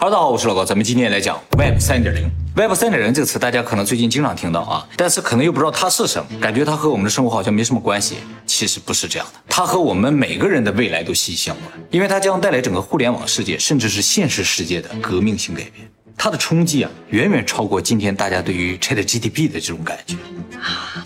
哈喽大家好，我是老高，咱们今天来讲 Web 三点零。Web 三点零这个词，大家可能最近经常听到啊，但是可能又不知道它是什么，感觉它和我们的生活好像没什么关系。其实不是这样的，它和我们每个人的未来都息息相关，因为它将带来整个互联网世界，甚至是现实世界的革命性改变。它的冲击啊，远远超过今天大家对于 ChatGPT 的这种感觉。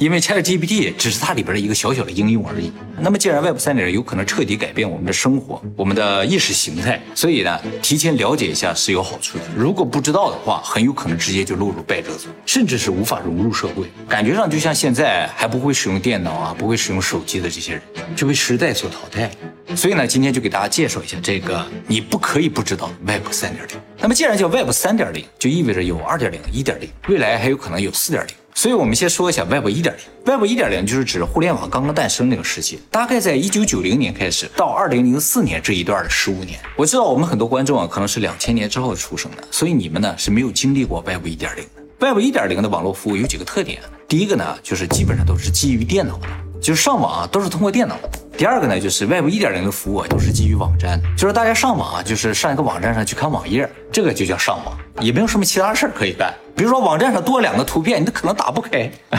因为 ChatGPT 只是它里边的一个小小的应用而已。那么，既然 Web 三点零有可能彻底改变我们的生活、我们的意识形态，所以呢，提前了解一下是有好处的。如果不知道的话，很有可能直接就落入败者组，甚至是无法融入社会。感觉上就像现在还不会使用电脑啊、不会使用手机的这些人，就被时代所淘汰。所以呢，今天就给大家介绍一下这个你不可以不知道 Web 三点零。那么，既然叫 Web 三点零，就意味着有二点零、一点零，未来还有可能有四点零。所以，我们先说一下 Web 一点零。Web 一点零就是指互联网刚刚诞生那个时期，大概在一九九零年开始到二零零四年这一段的十五年。我知道我们很多观众啊，可能是两千年之后出生的，所以你们呢是没有经历过 Web 一点零的。Web 一点零的网络服务有几个特点，第一个呢就是基本上都是基于电脑的，就是上网啊都是通过电脑。第二个呢就是 Web 一点零的服务啊都是基于网站，就是大家上网啊就是上一个网站上去看网页，这个就叫上网，也没有什么其他事儿可以干。比如说网站上多两个图片，你都可能打不开，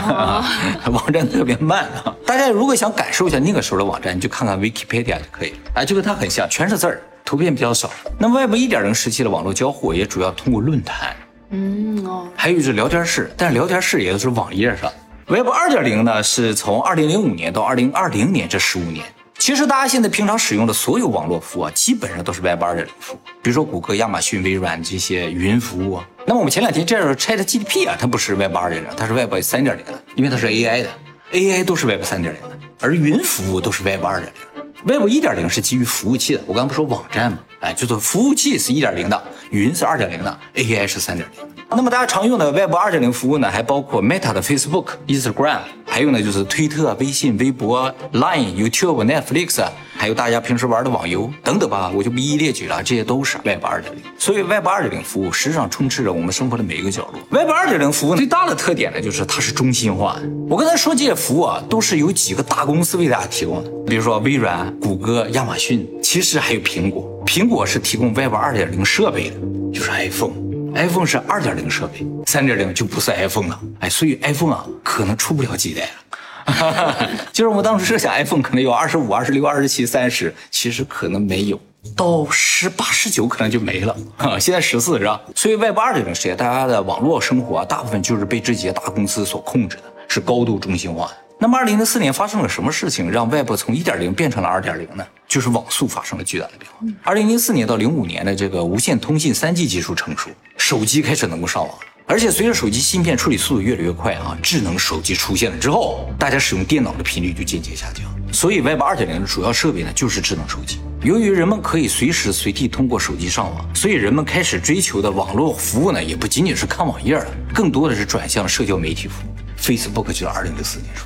网站特别慢啊。大家如果想感受一下那个时候的网站，你就看看 Wikipedia 就可以了，哎，就跟它很像，全是字儿，图片比较少。那么 Web 一点零时期的网络交互也主要通过论坛，嗯哦，还有就是聊天室，但是聊天室也都是网页上。Web 二点零呢，是从二零零五年到二零二零年这十五年。其实大家现在平常使用的所有网络服务啊，基本上都是 Web 二点零服务。比如说谷歌、亚马逊、微软这些云服务啊。那么我们前两天这样 ChatGPT 啊，它不是 Web 二点零，它是 Web 三点零的，因为它是 AI 的，AI 都是 Web 三点零的，而云服务都是 Web 二点零。Web 一点零是基于服务器的，我刚不说网站吗？哎，就是服务器是一点零的，云是二点零的，AI 是三点零。那么大家常用的 Web 二点零服务呢，还包括 Meta 的 Facebook、Instagram，还有呢就是推特、微信、微博、Line、YouTube、Netflix，还有大家平时玩的网游等等吧，我就不一一列举了，这些都是 Web 二点零。所以 Web 二点零服务实际上充斥着我们生活的每一个角落。Web 二点零服务最大的特点呢，就是它是中心化的。我刚才说这些服务啊，都是由几个大公司为大家提供的，比如说微软、谷歌、亚马逊，其实还有苹果。苹果是提供 Web 二点零设备的，就是 iPhone。iPhone 是二点零设备，三点零就不是 iPhone 了。哎，所以 iPhone 啊，可能出不了几代了。就是我们当时设想 iPhone 可能有二十五、二十六、二十七、三十，其实可能没有，到十八、十九可能就没了。哈现在十四是吧？所以 Web 二点零时代，大家的网络生活啊，大部分就是被这几家大公司所控制的，是高度中心化的。那么，二零零四年发生了什么事情，让 Web 从一点零变成了二点零呢？就是网速发生了巨大的变化。二零零四年到零五年的这个无线通信三 G 技术成熟，手机开始能够上网。而且随着手机芯片处理速度越来越快啊，智能手机出现了之后，大家使用电脑的频率就渐渐下降。所以 Web 二点零的主要设备呢，就是智能手机。由于人们可以随时随地通过手机上网，所以人们开始追求的网络服务呢，也不仅仅是看网页了，更多的是转向社交媒体服务。Facebook 就是二零零四年出。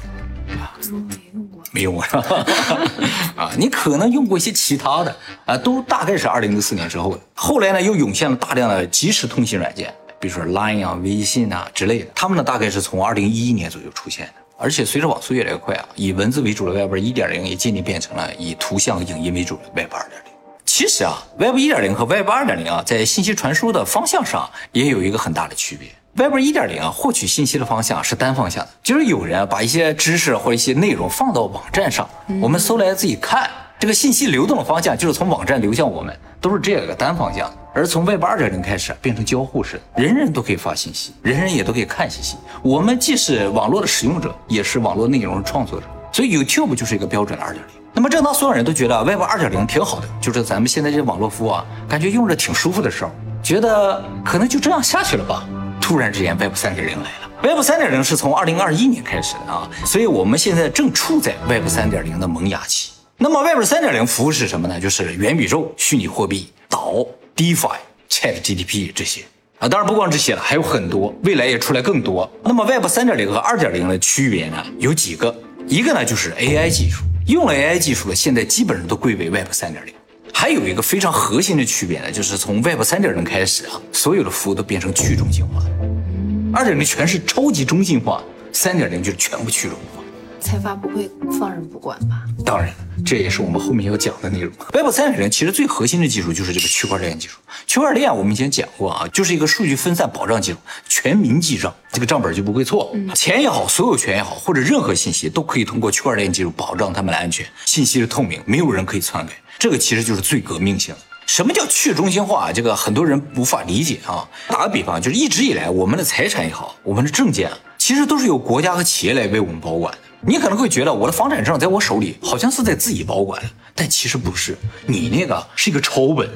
没用过是吧？啊，你可能用过一些其他的啊，都大概是二零零四年之后的。后来呢，又涌现了大量的即时通信软件，比如说 Line 啊、微信啊之类的。他们呢，大概是从二零一一年左右出现的。而且随着网速越来越快啊，以文字为主的 Web 一点零也渐渐变成了以图像、影音为主的 Web 二点零。其实啊，Web 一点零和 Web 二点零啊，在信息传输的方向上也有一个很大的区别。Web 一点零啊，获取信息的方向是单方向的，就是有人把一些知识或者一些内容放到网站上，我们搜来自己看。这个信息流动的方向就是从网站流向我们，都是这个单方向。而从 Web 二点零开始变成交互式的，人人都可以发信息，人人也都可以看信息。我们既是网络的使用者，也是网络内容的创作者。所以 YouTube 就是一个标准的二点零。那么正当所有人都觉得 Web 二点零挺好的，就是咱们现在这网络服务啊，感觉用着挺舒服的时候，觉得可能就这样下去了吧。突然之间，Web 三点零来了。Web 三点零是从二零二一年开始的啊，所以我们现在正处在 Web 三点零的萌芽期。那么 Web 三点零服务是什么呢？就是元宇宙、虚拟货币、岛、DeFi、ChatGPT 这些啊。当然不光这些了，还有很多，未来也出来更多。那么 Web 三点零和二点零的区别呢，有几个？一个呢就是 AI 技术，用了 AI 技术的，现在基本上都归为 Web 三点零。还有一个非常核心的区别呢，就是从 Web 三点零开始啊，所有的服务都变成去中心化。二点零全是超级中心化，三点零就是全部去中心化。财阀不会放任不管吧？当然，这也是我们后面要讲的内容。Web 三点零其实最核心的技术就是这个区块链技术。区块链我们以前讲过啊，就是一个数据分散保障技术，全民记账，这个账本就不会错。钱也好，所有权也好，或者任何信息都可以通过区块链技术保障它们的安全，信息是透明，没有人可以篡改。这个其实就是最革命性。什么叫去中心化？这个很多人无法理解啊。打个比方，就是一直以来我们的财产也好，我们的证件，其实都是由国家和企业来为我们保管的。你可能会觉得我的房产证在我手里，好像是在自己保管，但其实不是，你那个是一个抄本，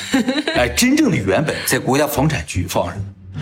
哎，真正的原本在国家房产局放着。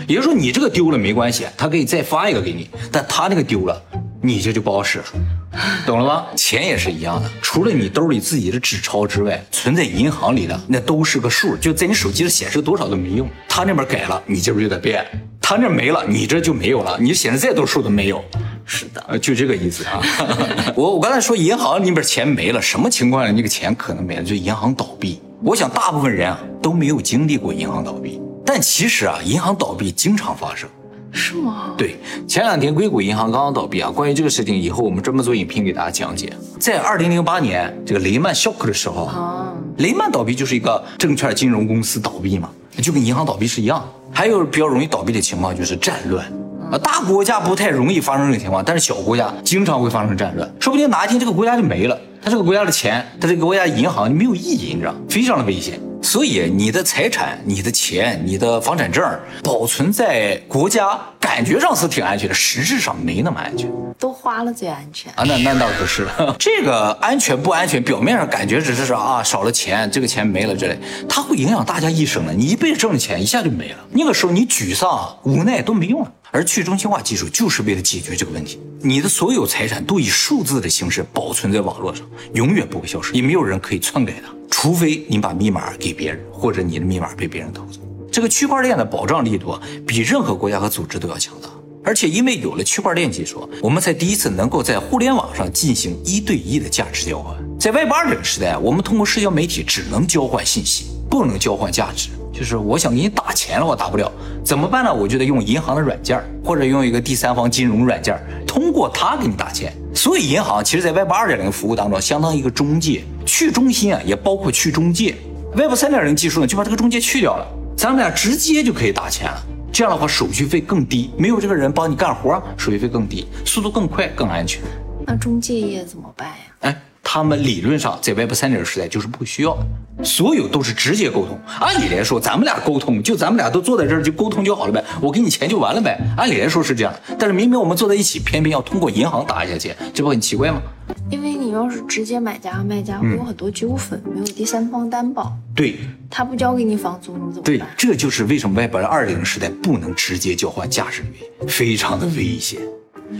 也就是说，你这个丢了没关系，他可以再发一个给你，但他那个丢了。你这就不好使了，懂了吗？钱也是一样的，除了你兜里自己的纸钞之外，存在银行里的那都是个数，就在你手机上显示多少都没用。他那边改了，你这边就得变；他那没了，你这就没有了。你显示再多数都没有。是的，呃，就这个意思啊。我我刚才说银行里边钱没了，什么情况下那个钱可能没了？就银行倒闭。我想大部分人啊都没有经历过银行倒闭，但其实啊，银行倒闭经常发生。是吗？对，前两天硅谷银行刚刚倒闭啊。关于这个事情，以后我们专门做影评给大家讲解。在二零零八年这个雷曼 shock 的时候啊，雷曼倒闭就是一个证券金融公司倒闭嘛，就跟银行倒闭是一样。还有比较容易倒闭的情况就是战乱啊，大国家不太容易发生这种情况，但是小国家经常会发生战乱，说不定哪一天这个国家就没了，他这个国家的钱，他这个国家银行就没有意义，你知道，非常的危险。所以你的财产、你的钱、你的房产证保存在国家，感觉上是挺安全的，实质上没那么安全。都花了最安全啊？那那倒不是了。这个安全不安全，表面上感觉只是说啊少了钱，这个钱没了之类，它会影响大家一生的。你一辈子挣的钱一下就没了，那个时候你沮丧、无奈都没用了。而去中心化技术就是为了解决这个问题，你的所有财产都以数字的形式保存在网络上，永远不会消失，也没有人可以篡改它。除非你把密码给别人，或者你的密码被别人偷走，这个区块链的保障力度比任何国家和组织都要强大。而且因为有了区块链技术，我们才第一次能够在互联网上进行一对一的价值交换。在 Web 二这个时代，我们通过社交媒体只能交换信息，不能交换价值。就是我想给你打钱了，我打不了，怎么办呢？我就得用银行的软件，或者用一个第三方金融软件，通过它给你打钱。所以银行其实，在 Web 二点零服务当中，相当于一个中介。去中心啊，也包括去中介。Web 三点零技术呢，就把这个中介去掉了，咱们俩直接就可以打钱了。这样的话，手续费更低，没有这个人帮你干活，手续费更低，速度更快，更安全。那中介业怎么办呀？哎。他们理论上在 Web 三点零时代就是不需要，所有都是直接沟通。按理来说，咱们俩沟通，就咱们俩都坐在这儿就沟通就好了呗，我给你钱就完了呗。按理来说是这样，但是明明我们坐在一起，偏偏要通过银行打一下钱，这不很奇怪吗？因为你要是直接买家和卖家会有很多纠纷，没有第三方担保。对，他不交给你房租，你怎么办？对，这就是为什么 Web 二点零时代不能直接交换价值的原因，非常的危险。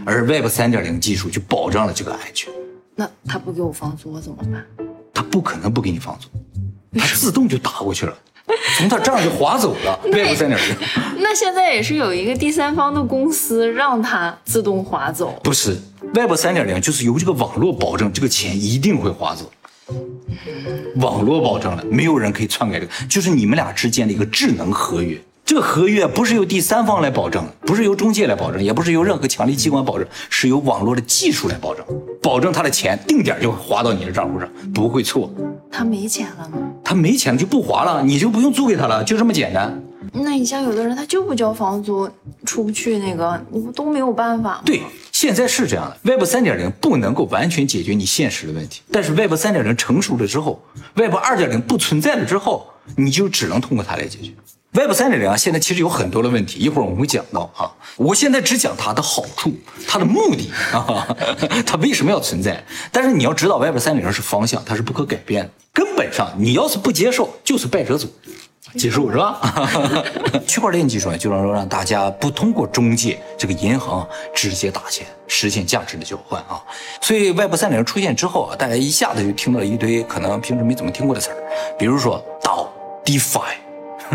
而 Web 三点零技术就保障了这个安全。那他不给我房租，我怎么办？他不可能不给你房租，他自动就打过去了，从他账就划走了。Web 三点零，那现在也是有一个第三方的公司让他自动划走？不是，Web 三点零就是由这个网络保证这个钱一定会划走，网络保证了，没有人可以篡改这个，就是你们俩之间的一个智能合约。这个合约不是由第三方来保证，不是由中介来保证，也不是由任何强力机关保证，是由网络的技术来保证，保证他的钱定点就会划到你的账户上，不会错。他没钱了吗？他没钱就不划了，你就不用租给他了，就这么简单。那你像有的人他就不交房租，出不去那个，你不都没有办法吗？对，现在是这样的。Web 三点零不能够完全解决你现实的问题，但是 Web 三点零成熟了之后，Web 二点零不存在了之后，你就只能通过它来解决。Web 三点零啊，现在其实有很多的问题，一会儿我们会讲到啊。我现在只讲它的好处，它的目的啊，它为什么要存在？但是你要知道，Web 三点零是方向，它是不可改变的。根本上，你要是不接受，就是败者组，结束是吧？区块链技术呢，就是说让大家不通过中介这个银行直接打钱，实现价值的交换啊。所以 Web 三点零出现之后啊，大家一下子就听到了一堆可能平时没怎么听过的词儿，比如说道、DeFi。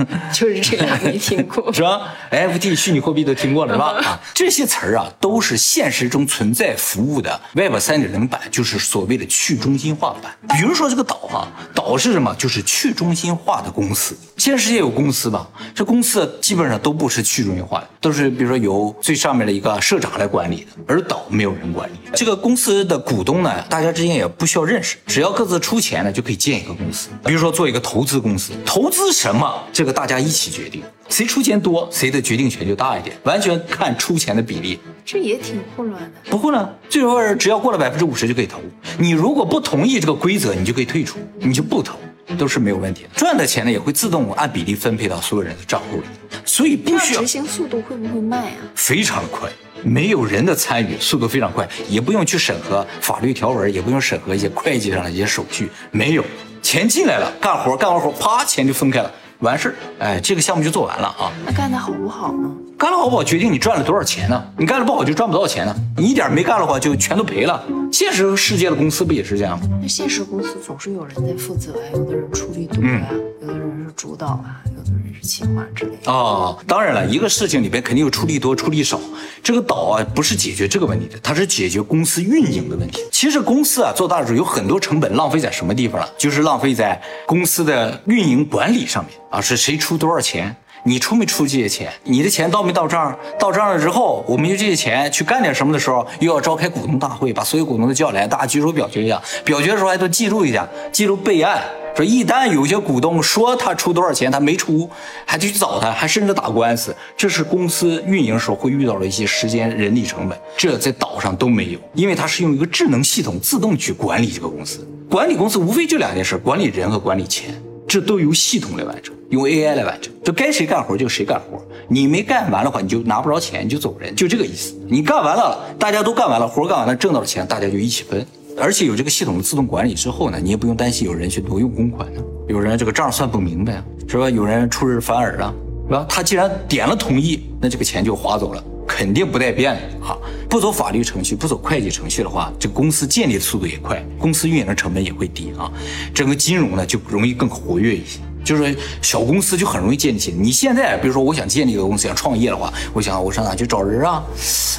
就是这俩没听过是吧？FT 虚拟货币都听过了是吧？啊，这些词儿啊都是现实中存在服务的 Web 三点零版，就是所谓的去中心化版。比如说这个岛哈，岛是什么？就是去中心化的公司。现实世界有公司吧？这公司基本上都不是去中心化的，都是比如说由最上面的一个社长来管理的，而岛没有人管理。这个公司的股东呢，大家之间也不需要认识，只要各自出钱呢，就可以建一个公司。比如说做一个投资公司，投资什么，这个大家一起决定，谁出钱多，谁的决定权就大一点，完全看出钱的比例。这也挺混乱的。不混乱，最后只要过了百分之五十就可以投。你如果不同意这个规则，你就可以退出，你就不投。都是没有问题的，赚的钱呢也会自动按比例分配到所有人的账户里，所以不需要执行速度会不会慢呀？非常快，没有人的参与，速度非常快，也不用去审核法律条文，也不用审核一些会计上的一些手续，没有钱进来了，干活干完活，啪，钱就分开了，完事儿，哎，这个项目就做完了啊。那干得好不好呢？干得好不好决定你赚了多少钱呢？你干的不好就赚不到钱呢。你一点没干的话就全都赔了。现实世界的公司不也是这样吗？那现实公司总是有人在负责呀，有的人出力多呀，有的人是主导啊，有的人是企划之类的。哦，当然了，一个事情里边肯定有出力多、出力少。这个导啊，不是解决这个问题的，它是解决公司运营的问题。其实公司啊做大的时候有很多成本浪费在什么地方了？就是浪费在公司的运营管理上面啊，是谁出多少钱？你出没出这些钱？你的钱到没到账？到账了之后，我们用这些钱去干点什么的时候，又要召开股东大会，把所有股东都叫来，大家举手表决一下。表决的时候还都记录一下，记录备案。说一旦有些股东说他出多少钱，他没出，还得去找他，还甚至打官司。这是公司运营时候会遇到的一些时间、人力成本，这在岛上都没有，因为它是用一个智能系统自动去管理这个公司。管理公司无非就两件事：管理人和管理钱。这都由系统来完成，用 AI 来完成，就该谁干活就谁干活。你没干完的话，你就拿不着钱，你就走人，就这个意思。你干完了，大家都干完了，活干完了，挣到了钱，大家就一起分。而且有这个系统的自动管理之后呢，你也不用担心有人去挪用公款呢，有人这个账算不明白，是吧？有人出尔反尔啊，是吧？他既然点了同意，那这个钱就划走了。肯定不带变的哈，不走法律程序，不走会计程序的话，这公司建立的速度也快，公司运营的成本也会低啊。整个金融呢就容易更活跃一些，就是小公司就很容易建立起来。你现在比如说我想建立一个公司，想创业的话，我想我上哪去找人啊？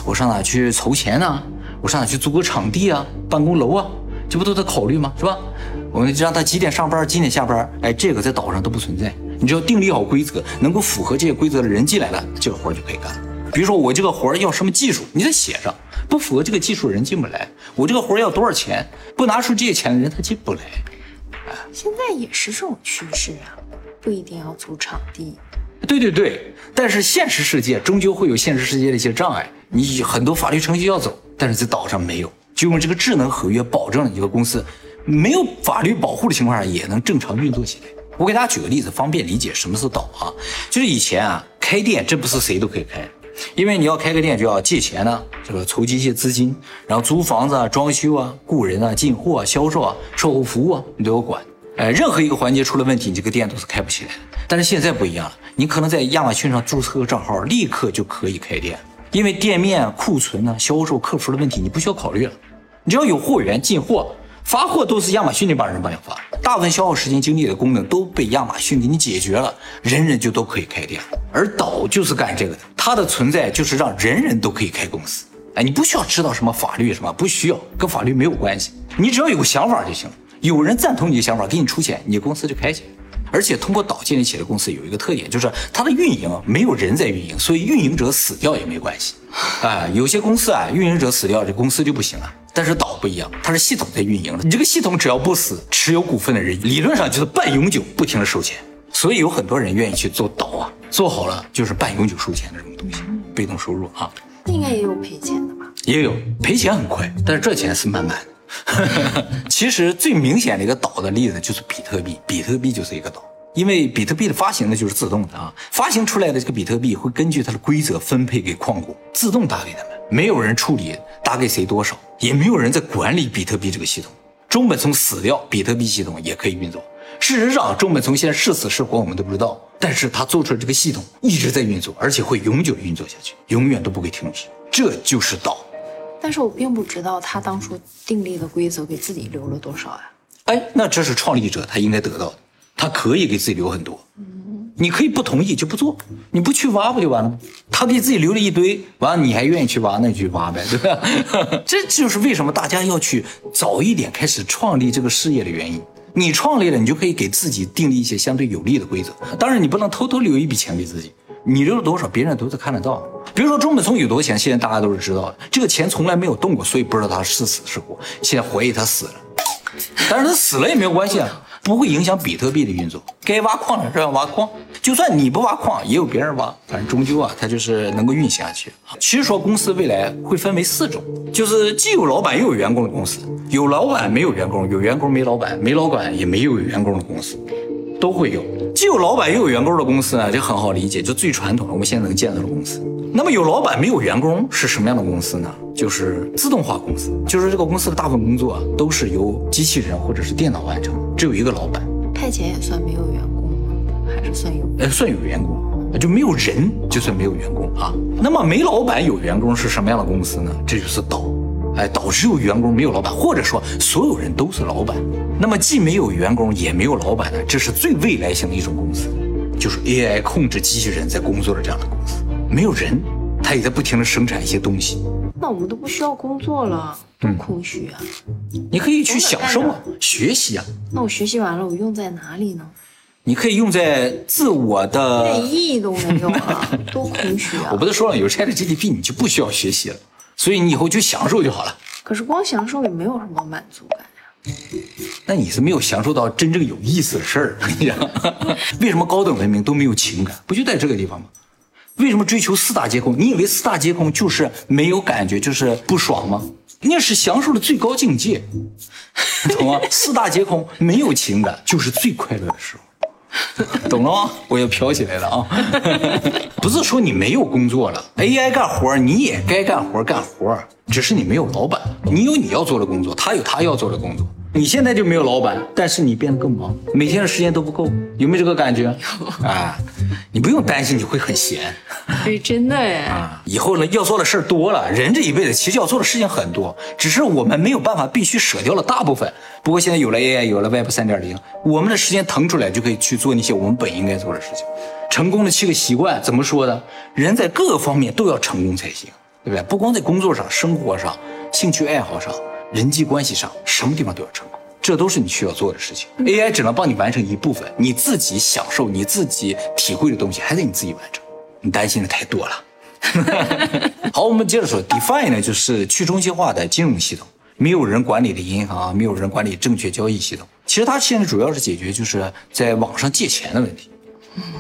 我上哪去筹钱呢？我上哪去租个场地啊？办公楼啊？这不都得考虑吗？是吧？我们就让他几点上班，几点下班？哎，这个在岛上都不存在。你只要订立好规则，能够符合这些规则的人进来了，这个活就可以干了。比如说我这个活要什么技术，你得写上，不符合这个技术人进不来。我这个活要多少钱，不拿出这些钱的人他进不来。现在也是这种趋势啊，不一定要租场地。对对对，但是现实世界终究会有现实世界的一些障碍，你很多法律程序要走，但是在岛上没有，就用这个智能合约保证了一个公司没有法律保护的情况下也能正常运作起来。我给大家举个例子，方便理解什么是岛啊？就是以前啊开店，这不是谁都可以开。因为你要开个店，就要借钱呢，这个筹集一些资金，然后租房子啊、装修啊、雇人啊、进货啊、销售啊、售后服务啊，你都要管。哎，任何一个环节出了问题，你这个店都是开不起来的。但是现在不一样了，你可能在亚马逊上注册个账号，立刻就可以开店，因为店面、库存呢、销售、客服的问题你不需要考虑了，你只要有货源进货。发货都是亚马逊那帮人帮你发，大部分消耗时间精力的功能都被亚马逊给你解决了，人人就都可以开店。而岛就是干这个的，它的存在就是让人人都可以开公司。哎，你不需要知道什么法律什么，不需要，跟法律没有关系，你只要有个想法就行了。有人赞同你的想法，给你出钱，你公司就开起来。而且通过岛建立起来的公司有一个特点，就是它的运营没有人在运营，所以运营者死掉也没关系。哎，有些公司啊，运营者死掉，这公司就不行了。但是岛不一样，它是系统在运营的。你这个系统只要不死，持有股份的人理论上就是半永久，不停的收钱。所以有很多人愿意去做岛啊，做好了就是半永久收钱的这种东西，被动收入啊。那应该也有赔钱的吧？也有赔钱很快，但是赚钱是慢慢的。其实最明显的一个岛的例子就是比特币，比特币就是一个岛，因为比特币的发行呢就是自动的啊，发行出来的这个比特币会根据它的规则分配给矿工，自动打给他们。没有人处理打给谁多少，也没有人在管理比特币这个系统。中本聪死掉，比特币系统也可以运作。事实上，中本聪现在是死是活我们都不知道，但是他做出来这个系统一直在运作，而且会永久运作下去，永远都不会停止。这就是道。但是我并不知道他当初订立的规则给自己留了多少呀？哎，那这是创立者他应该得到的，他可以给自己留很多。你可以不同意就不做，你不去挖不就完了吗？他给自己留了一堆，完了你还愿意去挖，那你去挖呗，对吧？这就是为什么大家要去早一点开始创立这个事业的原因。你创立了，你就可以给自己订立一些相对有利的规则。当然，你不能偷偷留一笔钱给自己，你留了多少，别人都是看得到。比如说钟本聪有多少钱，现在大家都是知道的，这个钱从来没有动过，所以不知道他是死是活。现在怀疑他死了，但是他死了也没有关系啊。不会影响比特币的运作。该挖矿的是要挖矿，就算你不挖矿，也有别人挖。反正终究啊，它就是能够运行下去。其实说公司未来会分为四种，就是既有老板又有员工的公司，有老板没有员工，有员工没老板，没老板也没有员工的公司，都会有。既有老板又有员工的公司呢，就很好理解，就最传统的我们现在能见到的公司。那么有老板没有员工是什么样的公司呢？就是自动化公司，就是这个公司的大部分工作都是由机器人或者是电脑完成，只有一个老板。派遣也算没有员工吗？还是算有？呃，算有员工，就没有人就算没有员工啊。那么没老板有员工是什么样的公司呢？这就是岛，哎，导致有员工没有老板，或者说所有人都是老板。那么既没有员工也没有老板的，这是最未来型的一种公司，就是 AI 控制机器人在工作的这样的公司。没有人，他也在不停的生产一些东西。那我们都不需要工作了，多空虚啊！你可以去享受啊，学习啊。那我学习完了，我用在哪里呢？你可以用在自我的，一点意义都没有啊，多空虚啊！我不是说了，有 Chat GPT 你就不需要学习了，所以你以后就享受就好了。可是光享受也没有什么满足感呀。那你是没有享受到真正有意思的事儿。我跟你讲，为什么高等文明都没有情感？不就在这个地方吗？为什么追求四大皆空？你以为四大皆空就是没有感觉，就是不爽吗？那是享受的最高境界，懂吗？四大皆空，没有情感，就是最快乐的时候，懂了吗？我又飘起来了啊！不是说你没有工作了，AI 干活你也该干活干活，只是你没有老板，你有你要做的工作，他有他要做的工作。你现在就没有老板，但是你变得更忙，每天的时间都不够，有没有这个感觉？啊，你不用担心你会很闲，哎，真的哎。啊，以后呢要做的事儿多了，人这一辈子其实要做的事情很多，只是我们没有办法必须舍掉了大部分。不过现在有了 AI，有了 Web 三点零，我们的时间腾出来就可以去做那些我们本应该做的事情。成功的七个习惯怎么说的？人在各个方面都要成功才行，对不对？不光在工作上、生活上、兴趣爱好上。人际关系上，什么地方都要成功，这都是你需要做的事情。AI 只能帮你完成一部分，你自己享受、你自己体会的东西，还得你自己完成。你担心的太多了。好，我们接着说，DeFi 呢，就是去中心化的金融系统，没有人管理的银行，没有人管理证券交易系统。其实它现在主要是解决就是在网上借钱的问题。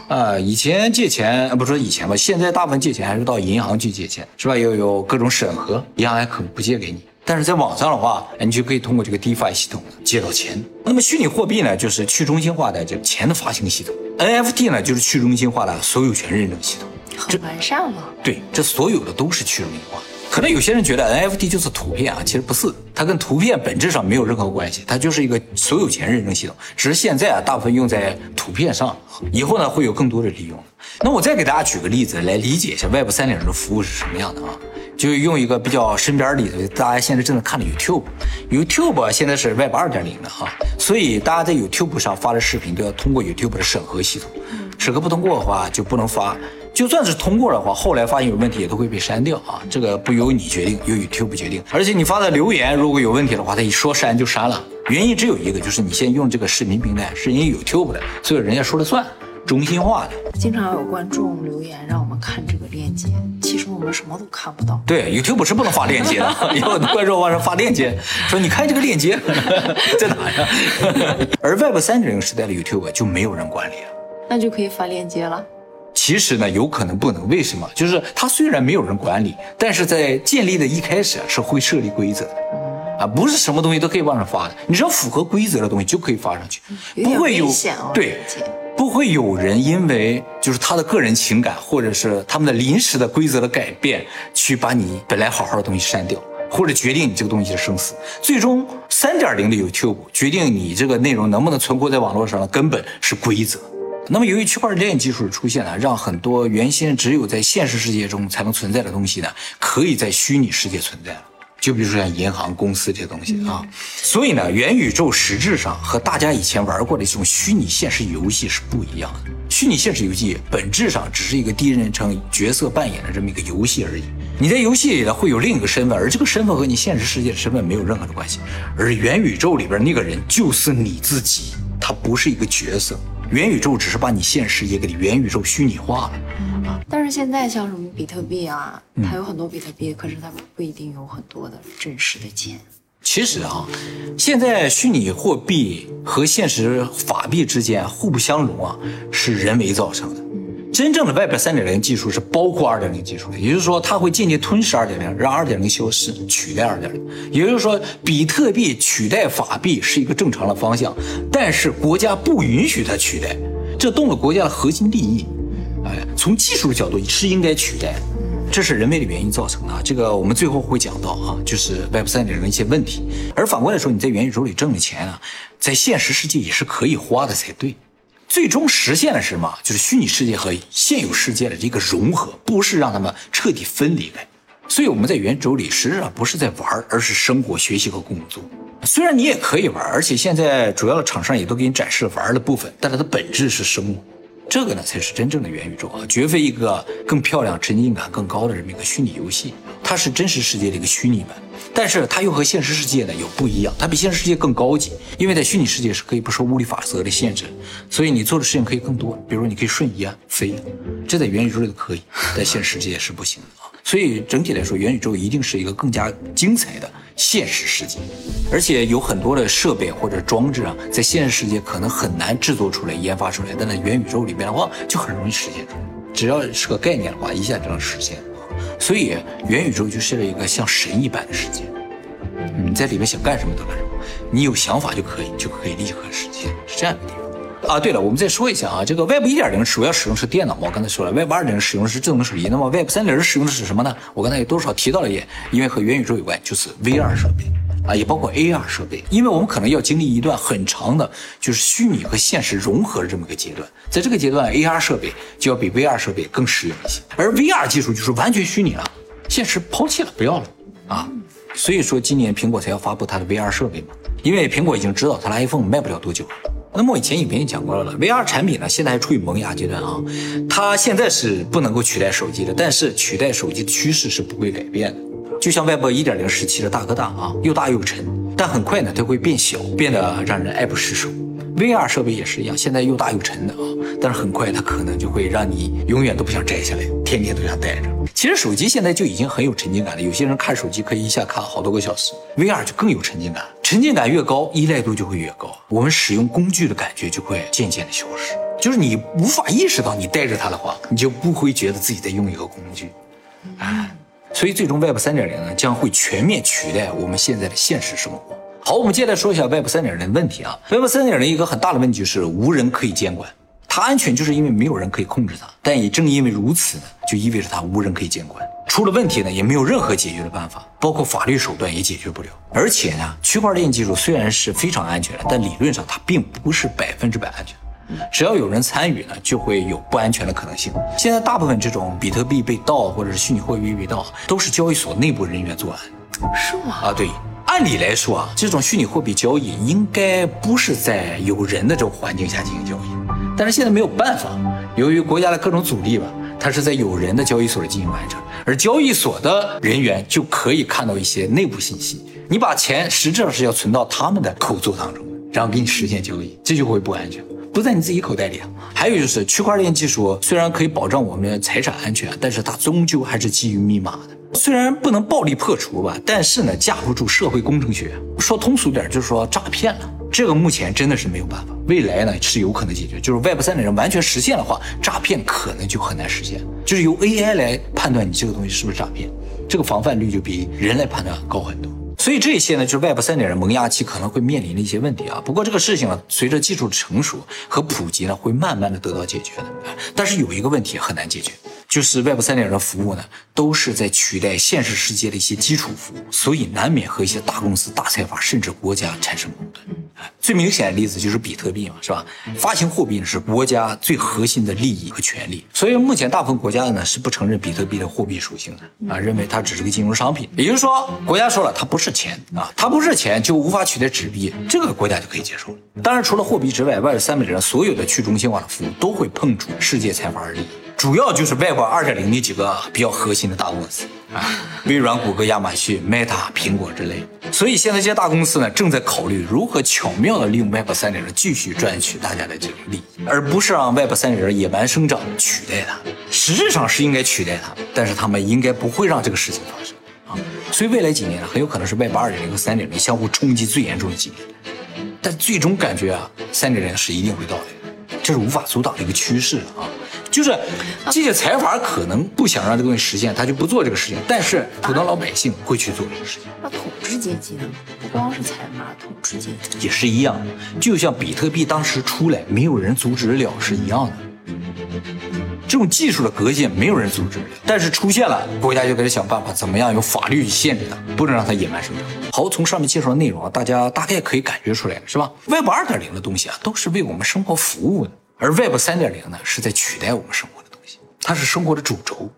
啊，以前借钱，不说以前吧，现在大部分借钱还是到银行去借钱，是吧？又有各种审核，银行还可能不借给你。但是在网上的话，你就可以通过这个 DeFi 系统借到钱。那么虚拟货币呢，就是去中心化的这个钱的发行系统。NFT 呢，就是去中心化的所有权认证系统。很完善了。对，这所有的都是去中心化。可能有些人觉得 NFT 就是图片啊，其实不是，它跟图片本质上没有任何关系，它就是一个所有权认证系统。只是现在啊，大部分用在图片上，以后呢会有更多的利用。那我再给大家举个例子来理解一下 Web 三点零的服务是什么样的啊？就用一个比较身边里的，大家现在正在看的 YouTube，YouTube 现在是 Web 二点零的哈，所以大家在 YouTube 上发的视频都要通过 YouTube 的审核系统，审核不通过的话就不能发，就算是通过的话，后来发现有问题也都会被删掉啊，这个不由你决定，由 YouTube 决定。而且你发的留言如果有问题的话，他一说删就删了，原因只有一个，就是你现在用这个视频平台是因为 YouTube 的，所以人家说了算。中心化的，经常有观众留言让我们看这个链接，其实我们什么都看不到。对，YouTube 是不能发链接的，有观众往上发链接，说你看这个链接 在哪呀？而 Web 三点零时代的 YouTube 就没有人管理了，那就可以发链接了。其实呢，有可能不能，为什么？就是它虽然没有人管理，但是在建立的一开始是会设立规则的，啊，不是什么东西都可以往上发的，你只要符合规则的东西就可以发上去，不会有对。不会有人因为就是他的个人情感，或者是他们的临时的规则的改变，去把你本来好好的东西删掉，或者决定你这个东西的生死。最终，三点零的 YouTube 决定你这个内容能不能存活在网络上的根本是规则。那么，由于区块链技术的出现呢，让很多原先只有在现实世界中才能存在的东西呢，可以在虚拟世界存在了。就比如说像银行、公司这些东西啊，所以呢，元宇宙实质上和大家以前玩过的这种虚拟现实游戏是不一样的。虚拟现实游戏本质上只是一个第一人称角色扮演的这么一个游戏而已。你在游戏里呢会有另一个身份，而这个身份和你现实世界的身份没有任何的关系。而元宇宙里边那个人就是你自己，他不是一个角色。元宇宙只是把你现实也给你元宇宙虚拟化了。但是现在像什么比特币啊，它有很多比特币，可是它不一定有很多的真实的钱。其实啊，现在虚拟货币和现实法币之间互不相容啊，是人为造成的。真正的 Web 三点零技术是包括二点零技术的，也就是说，它会间接吞噬二点零，让二点零消失，取代二点零。也就是说，比特币取代法币是一个正常的方向，但是国家不允许它取代，这动了国家的核心利益。哎，从技术的角度是应该取代。这是人为的原因造成的，这个我们最后会讲到啊，就是 Web 三点零的一些问题。而反过来说，你在元宇宙里挣的钱啊，在现实世界也是可以花的才对。最终实现了什么？就是虚拟世界和现有世界的这个融合，不是让他们彻底分离开。所以我们在元宇里实质上不是在玩，而是生活、学习和工作。虽然你也可以玩，而且现在主要的厂商也都给你展示了玩的部分，但它的本质是生活。这个呢才是真正的元宇宙啊，绝非一个更漂亮、沉浸感更高的这么一个虚拟游戏，它是真实世界的一个虚拟版，但是它又和现实世界呢有不一样，它比现实世界更高级，因为在虚拟世界是可以不受物理法则的限制，所以你做的事情可以更多，比如你可以瞬移啊、飞啊，这在元宇宙里可以，在现实世界是不行的。所以整体来说，元宇宙一定是一个更加精彩的现实世界，而且有很多的设备或者装置啊，在现实世界可能很难制作出来、研发出来，但在元宇宙里面的话，就很容易实现出来。只要是个概念的话，一下就能实现。所以元宇宙就是一个像神一般的世界，你在里面想干什么都干什么，你有想法就可以，就可以立刻实现，是这样的地方。啊，对了，我们再说一下啊，这个 Web 一点零主要使用是电脑嘛，我刚才说了，Web 二点零使用的是智能手机，那么 Web 三点零使用的是什么呢？我刚才也多少提到了也，因为和元宇宙有关，就是 VR 设备啊，也包括 AR 设备，因为我们可能要经历一段很长的，就是虚拟和现实融合的这么一个阶段，在这个阶段，AR 设备就要比 VR 设备更实用一些，而 VR 技术就是完全虚拟了，现实抛弃了，不要了啊，所以说今年苹果才要发布它的 VR 设备嘛，因为苹果已经知道它的 iPhone 卖不了多久了。那么我以前影片也讲过了，VR 产品呢，现在还处于萌芽阶段啊，它现在是不能够取代手机的，但是取代手机的趋势是不会改变的。就像 Web 一点零时期的大哥大啊，又大又沉，但很快呢，它会变小，变得让人爱不释手。VR 设备也是一样，现在又大又沉的啊，但是很快它可能就会让你永远都不想摘下来，天天都想戴着。其实手机现在就已经很有沉浸感了，有些人看手机可以一下看好多个小时，VR 就更有沉浸感。沉浸感越高，依赖度就会越高，我们使用工具的感觉就会渐渐的消失。就是你无法意识到你带着它的话，你就不会觉得自己在用一个工具。啊，所以最终 Web 三点零呢将会全面取代我们现在的现实生活。好，我们接下来说一下 Web 三点零的问题啊。Web 三点零一个很大的问题就是无人可以监管，它安全就是因为没有人可以控制它。但也正因为如此呢，就意味着它无人可以监管。出了问题呢，也没有任何解决的办法，包括法律手段也解决不了。而且呢，区块链技术虽然是非常安全的，但理论上它并不是百分之百安全。只要有人参与呢，就会有不安全的可能性。现在大部分这种比特币被盗或者是虚拟货币被盗，都是交易所内部人员作案。是吗？啊，对。按理来说啊，这种虚拟货币交易应该不是在有人的这种环境下进行交易，但是现在没有办法，由于国家的各种阻力吧，它是在有人的交易所里进行完成，而交易所的人员就可以看到一些内部信息。你把钱实质上是要存到他们的口座当中，然后给你实现交易，这就会不安全，不在你自己口袋里啊。还有就是区块链技术虽然可以保障我们的财产安全，但是它终究还是基于密码的。虽然不能暴力破除吧，但是呢，架不住社会工程学。说通俗点，就是说诈骗了。这个目前真的是没有办法，未来呢是有可能解决。就是 Web 三点零完全实现的话，诈骗可能就很难实现。就是由 AI 来判断你这个东西是不是诈骗，这个防范率就比人来判断高很多。所以这些呢，就是 Web 三点零萌芽期可能会面临的一些问题啊。不过这个事情呢，随着技术的成熟和普及呢，会慢慢的得到解决的。但是有一个问题很难解决。就是 Web 三点零服务呢，都是在取代现实世界的一些基础服务，所以难免和一些大公司、大财阀甚至国家产生矛盾。最明显的例子就是比特币嘛，是吧？发行货币呢是国家最核心的利益和权利，所以目前大部分国家呢是不承认比特币的货币属性的啊，认为它只是个金融商品。也就是说，国家说了它不是钱啊，它不是钱就无法取代纸币，这个国家就可以接受了。当然，除了货币之外，Web 三点零所有的去中心化的服务都会碰触世界财阀而已。主要就是 Web 二点零那几个比较核心的大公司啊，微软、谷歌、亚马逊、Meta、苹果之类。所以现在这些大公司呢，正在考虑如何巧妙的利用 Web 三点零继续赚取大家的这种利益，而不是让 Web 三点零野蛮生长取代它。实质上是应该取代它，但是他们应该不会让这个事情发生啊。所以未来几年呢，很有可能是 Web 二点零和三点零相互冲击最严重的几年。但最终感觉啊，三点零是一定会到来的，这是无法阻挡的一个趋势啊。就是这些财阀可能不想让这个东西实现，他就不做这个事情。但是普通老百姓会去做这个事情。那统治阶级呢？不光是财阀，统治阶级也是一样。就像比特币当时出来，没有人阻止了是一样的。这种技术的革新，没有人阻止了，但是出现了，国家就开始想办法，怎么样用法律去限制它，不能让它野蛮生长。好，从上面介绍的内容啊，大家大概可以感觉出来，是吧？Web 二点零的东西啊，都是为我们生活服务的。而 Web 三点零呢，是在取代我们生活的东西，它是生活的主轴。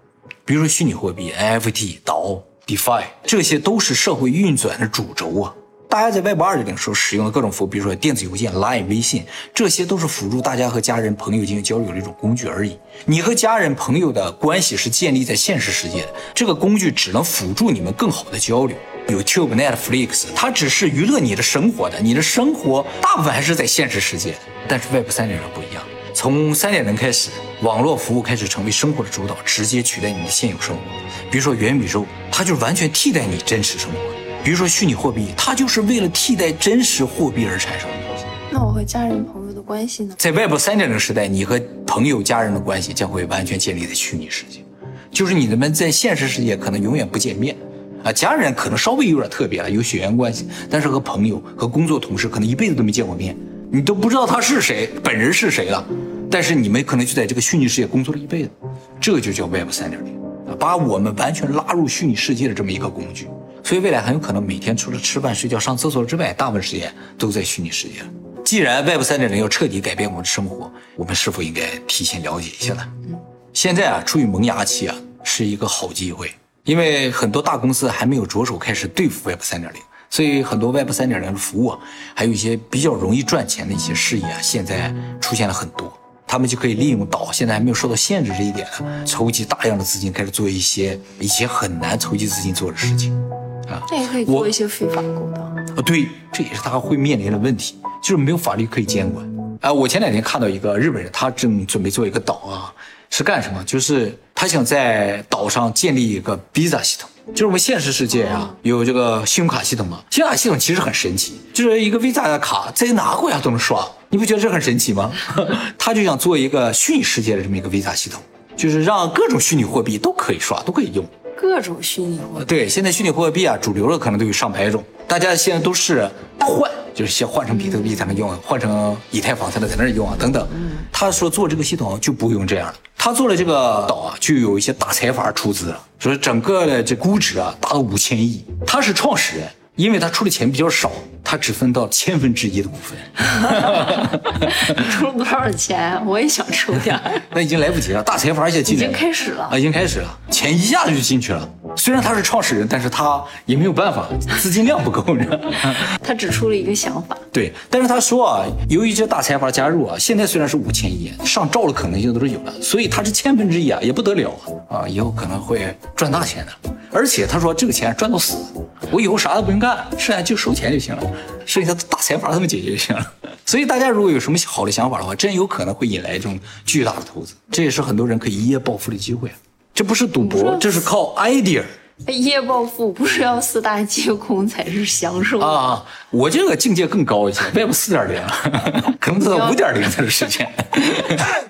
比如说虚拟货币、NFT、DAO、DeFi，这些都是社会运转的主轴啊。大家在 Web 二点零时候使用的各种服务，比如说电子邮件、Line、微信，这些都是辅助大家和家人、朋友进行交流的一种工具而已。你和家人、朋友的关系是建立在现实世界的，这个工具只能辅助你们更好的交流。YouTube、Netflix，它只是娱乐你的生活的，你的生活大部分还是在现实世界。但是 Web 三点零不一样，从三点零开始，网络服务开始成为生活的主导，直接取代你的现有生活。比如说元宇宙，它就是完全替代你真实生活；比如说虚拟货币，它就是为了替代真实货币而产生的东西。那我和家人朋友的关系呢？在 Web 三点零时代，你和朋友、家人的关系将会完全建立在虚拟世界，就是你们在现实世界可能永远不见面。啊，家人可能稍微有点特别了，有血缘关系，但是和朋友、和工作同事可能一辈子都没见过面，你都不知道他是谁，本人是谁了。但是你们可能就在这个虚拟世界工作了一辈子，这就叫 Web 三点零，把我们完全拉入虚拟世界的这么一个工具。所以未来很有可能每天除了吃饭、睡觉、上厕所之外，大部分时间都在虚拟世界。既然 Web 三点零要彻底改变我们的生活，我们是否应该提前了解一下呢？现在啊，处于萌芽期啊，是一个好机会。因为很多大公司还没有着手开始对付 Web 三点零，所以很多 Web 三点零的服务啊，还有一些比较容易赚钱的一些事业啊，现在出现了很多，他们就可以利用到现在还没有受到限制这一点呢，筹集大量的资金，开始做一些以前很难筹集资金做的事情，啊，那也可以做一些非法勾当啊，对，这也是他会面临的问题，就是没有法律可以监管。啊，我前两天看到一个日本人，他正准备做一个岛啊。是干什么？就是他想在岛上建立一个 Visa 系统，就是我们现实世界啊有这个信用卡系统嘛。信用卡系统其实很神奇，就是一个 Visa 的卡在哪个国家都能刷，你不觉得这很神奇吗？他就想做一个虚拟世界的这么一个 Visa 系统，就是让各种虚拟货币都可以刷，都可以用。各种虚拟货币。对，现在虚拟货币啊，主流的可能都有上百种，大家现在都是换。就是先换成比特币才能用，换成以太坊才能在那儿用啊，等等。他说做这个系统就不用这样了。他做了这个岛啊，就有一些大财阀出资了，说整个的这估值啊达到五千亿。他是创始人。因为他出的钱比较少，他只分到千分之一的股份。出了多少钱？我也想出点。那已经来不及了，大财阀现在进来已经开始了啊，已经开始了，钱一下子就进去了。虽然他是创始人，但是他也没有办法，资金量不够，你知道 他只出了一个想法。对，但是他说啊，由于这大财阀加入啊，现在虽然是五千亿，上兆的可能性都是有的，所以他是千分之一啊，也不得了啊，以后可能会赚大钱的。而且他说这个钱赚到死，我以后啥都不用干，剩下就收钱就行了，剩下大财阀他们解决就行了。所以大家如果有什么好的想法的话，真有可能会引来这种巨大的投资，这也是很多人可以一夜暴富的机会。这不是赌博，这是靠 idea。一夜暴富不是要四大皆空才是享受啊！我这个境界更高一些，Web 四点零，可能到五点零才是实现。